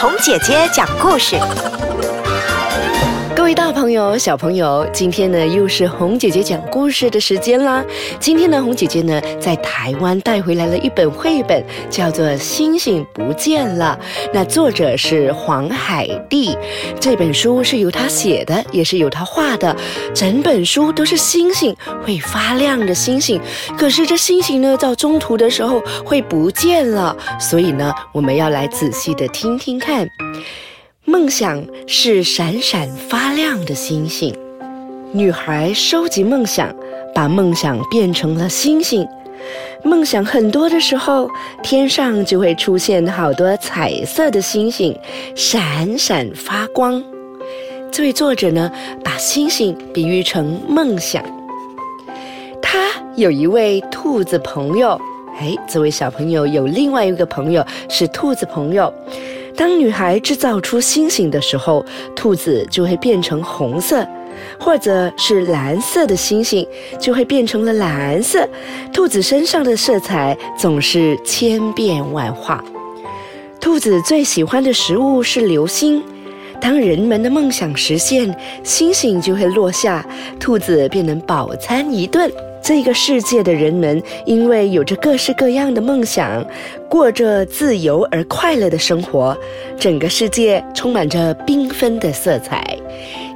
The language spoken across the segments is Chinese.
童姐姐讲故事。位大朋友、小朋友，今天呢又是红姐姐讲故事的时间啦。今天呢，红姐姐呢在台湾带回来了一本绘本，叫做《星星不见了》。那作者是黄海蒂，这本书是由他写的，也是由他画的。整本书都是星星，会发亮的星星。可是这星星呢，到中途的时候会不见了，所以呢，我们要来仔细的听听看。梦想是闪闪发亮的星星，女孩收集梦想，把梦想变成了星星。梦想很多的时候，天上就会出现好多彩色的星星，闪闪发光。这位作者呢，把星星比喻成梦想。他有一位兔子朋友，哎，这位小朋友有另外一个朋友是兔子朋友。当女孩制造出星星的时候，兔子就会变成红色，或者是蓝色的星星就会变成了蓝色。兔子身上的色彩总是千变万化。兔子最喜欢的食物是流星。当人们的梦想实现，星星就会落下，兔子便能饱餐一顿。这个世界的人们因为有着各式各样的梦想，过着自由而快乐的生活。整个世界充满着缤纷的色彩，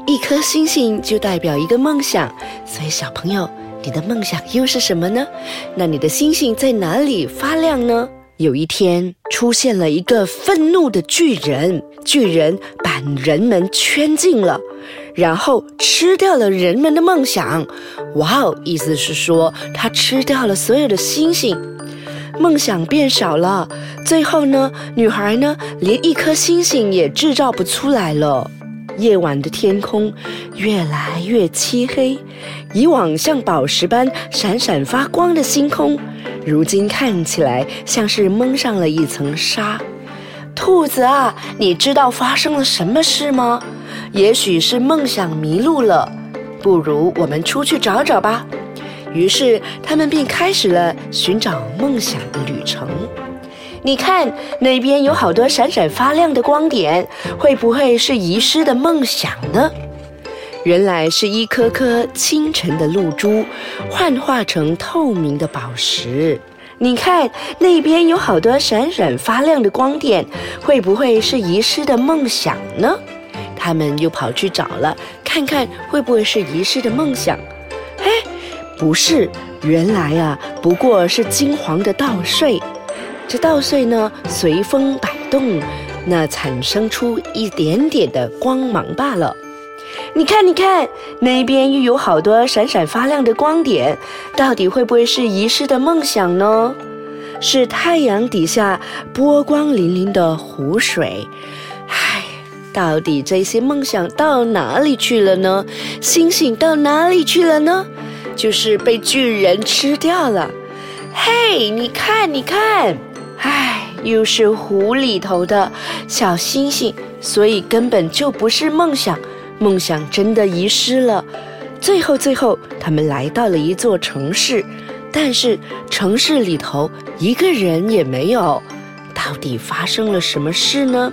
一颗星星就代表一个梦想。所以，小朋友，你的梦想又是什么呢？那你的星星在哪里发亮呢？有一天，出现了一个愤怒的巨人，巨人把人们圈禁了。然后吃掉了人们的梦想，哇哦！意思是说他吃掉了所有的星星，梦想变少了。最后呢，女孩呢连一颗星星也制造不出来了。夜晚的天空越来越漆黑，以往像宝石般闪闪发光的星空，如今看起来像是蒙上了一层纱。兔子啊，你知道发生了什么事吗？也许是梦想迷路了，不如我们出去找找吧。于是他们便开始了寻找梦想的旅程。你看，那边有好多闪闪发亮的光点，会不会是遗失的梦想呢？原来是一颗颗清晨的露珠，幻化成透明的宝石。你看，那边有好多闪闪发亮的光点，会不会是遗失的梦想呢？他们又跑去找了，看看会不会是遗失的梦想。哎，不是，原来啊，不过是金黄的稻穗。这稻穗呢，随风摆动，那产生出一点点的光芒罢了。你看，你看，那边又有好多闪闪发亮的光点，到底会不会是遗失的梦想呢？是太阳底下波光粼粼的湖水。唉到底这些梦想到哪里去了呢？星星到哪里去了呢？就是被巨人吃掉了。嘿，你看，你看，唉，又是湖里头的小星星，所以根本就不是梦想，梦想真的遗失了。最后，最后，他们来到了一座城市，但是城市里头一个人也没有。到底发生了什么事呢？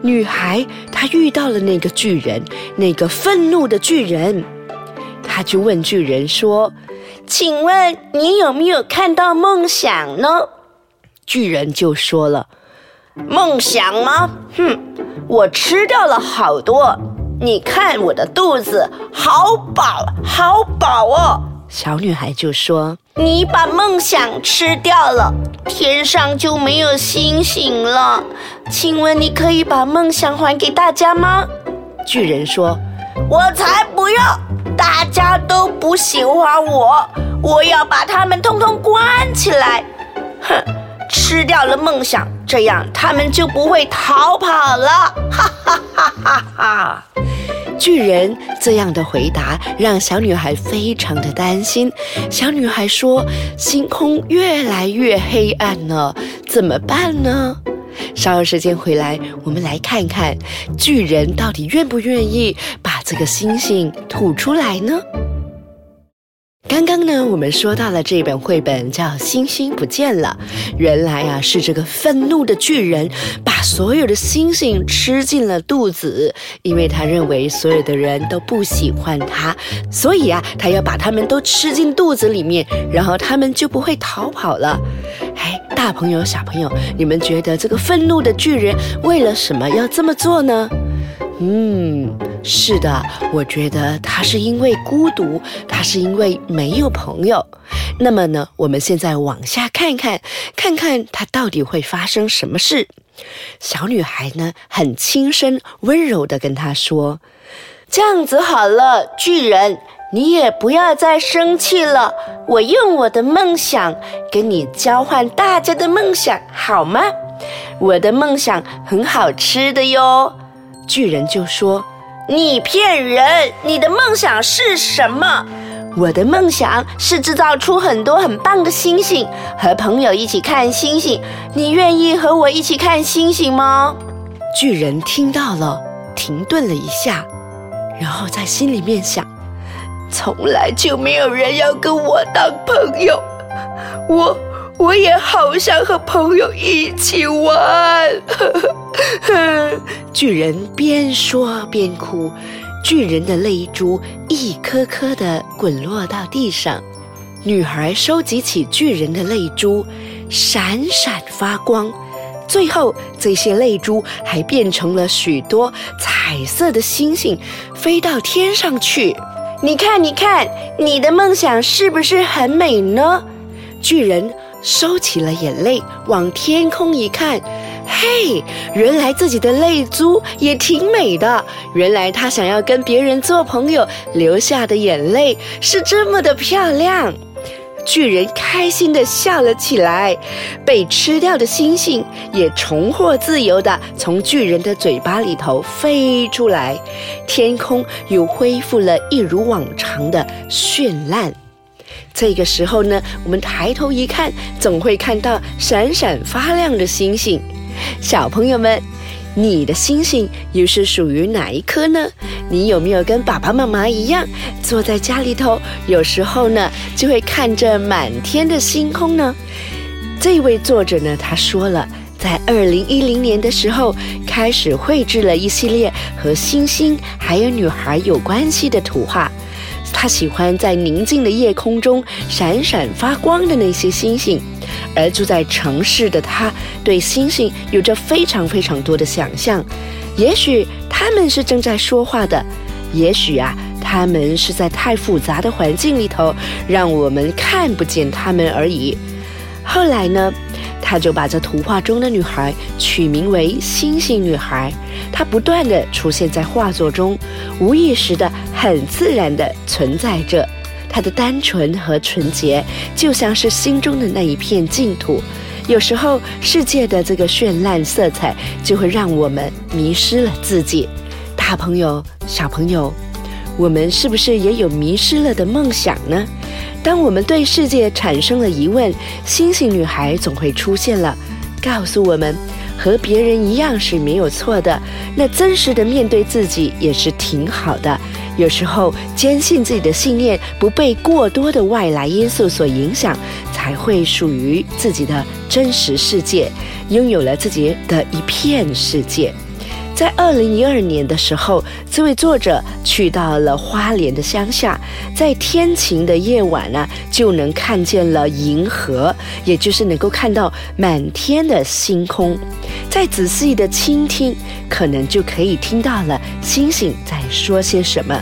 女孩，她遇到了那个巨人，那个愤怒的巨人，她就问巨人说：“请问你有没有看到梦想呢？”巨人就说了：“梦想吗？哼，我吃掉了好多，你看我的肚子好饱，好饱哦。”小女孩就说：“你把梦想吃掉了，天上就没有星星了。请问你可以把梦想还给大家吗？”巨人说：“我才不要！大家都不喜欢我，我要把他们通通关起来。哼，吃掉了梦想，这样他们就不会逃跑了。”哈哈哈哈哈！巨人这样的回答让小女孩非常的担心。小女孩说：“星空越来越黑暗了，怎么办呢？”稍后时间回来，我们来看看巨人到底愿不愿意把这个星星吐出来呢？刚刚呢，我们说到了这本绘本叫《星星不见了》，原来啊是这个愤怒的巨人把所有的星星吃进了肚子，因为他认为所有的人都不喜欢他，所以啊他要把他们都吃进肚子里面，然后他们就不会逃跑了。哎，大朋友小朋友，你们觉得这个愤怒的巨人为了什么要这么做呢？嗯，是的，我觉得他是因为孤独，他是因为没有朋友。那么呢，我们现在往下看看，看看他到底会发生什么事。小女孩呢，很轻声温柔的跟他说：“这样子好了，巨人，你也不要再生气了。我用我的梦想跟你交换大家的梦想，好吗？我的梦想很好吃的哟。”巨人就说：“你骗人！你的梦想是什么？我的梦想是制造出很多很棒的星星，和朋友一起看星星。你愿意和我一起看星星吗？”巨人听到了，停顿了一下，然后在心里面想：“从来就没有人要跟我当朋友，我我也好想和朋友一起玩。”巨人边说边哭，巨人的泪珠一颗颗的滚落到地上。女孩收集起巨人的泪珠，闪闪发光。最后，这些泪珠还变成了许多彩色的星星，飞到天上去。你看，你看，你的梦想是不是很美呢？巨人收起了眼泪，往天空一看。嘿，原来自己的泪珠也挺美的。原来他想要跟别人做朋友流下的眼泪是这么的漂亮。巨人开心地笑了起来，被吃掉的星星也重获自由地从巨人的嘴巴里头飞出来，天空又恢复了一如往常的绚烂。这个时候呢，我们抬头一看，总会看到闪闪发亮的星星。小朋友们，你的星星又是属于哪一颗呢？你有没有跟爸爸妈妈一样，坐在家里头，有时候呢就会看着满天的星空呢？这位作者呢，他说了，在二零一零年的时候，开始绘制了一系列和星星还有女孩有关系的图画。他喜欢在宁静的夜空中闪闪发光的那些星星。而住在城市的他，对星星有着非常非常多的想象。也许他们是正在说话的，也许啊，他们是在太复杂的环境里头，让我们看不见他们而已。后来呢，他就把这图画中的女孩取名为“星星女孩”。她不断的出现在画作中，无意识的、很自然的存在着。它的单纯和纯洁，就像是心中的那一片净土。有时候，世界的这个绚烂色彩，就会让我们迷失了自己。大朋友、小朋友，我们是不是也有迷失了的梦想呢？当我们对世界产生了疑问，星星女孩总会出现了，告诉我们。和别人一样是没有错的，那真实的面对自己也是挺好的。有时候坚信自己的信念，不被过多的外来因素所影响，才会属于自己的真实世界，拥有了自己的一片世界。在二零一二年的时候，这位作者去到了花莲的乡下，在天晴的夜晚呢，就能看见了银河，也就是能够看到满天的星空。再仔细的倾听，可能就可以听到了星星在说些什么。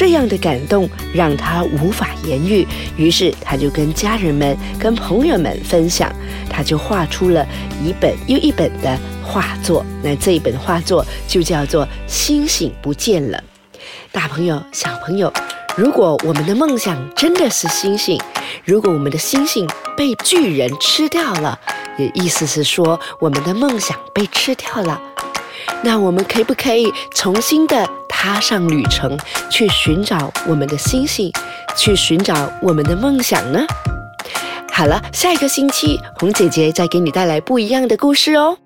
这样的感动让他无法言喻，于是他就跟家人们、跟朋友们分享，他就画出了一本又一本的。画作，那这一本画作就叫做《星星不见了》。大朋友、小朋友，如果我们的梦想真的是星星，如果我们的星星被巨人吃掉了，也意思是说我们的梦想被吃掉了，那我们可不可以重新的踏上旅程，去寻找我们的星星，去寻找我们的梦想呢？好了，下一个星期，红姐姐再给你带来不一样的故事哦。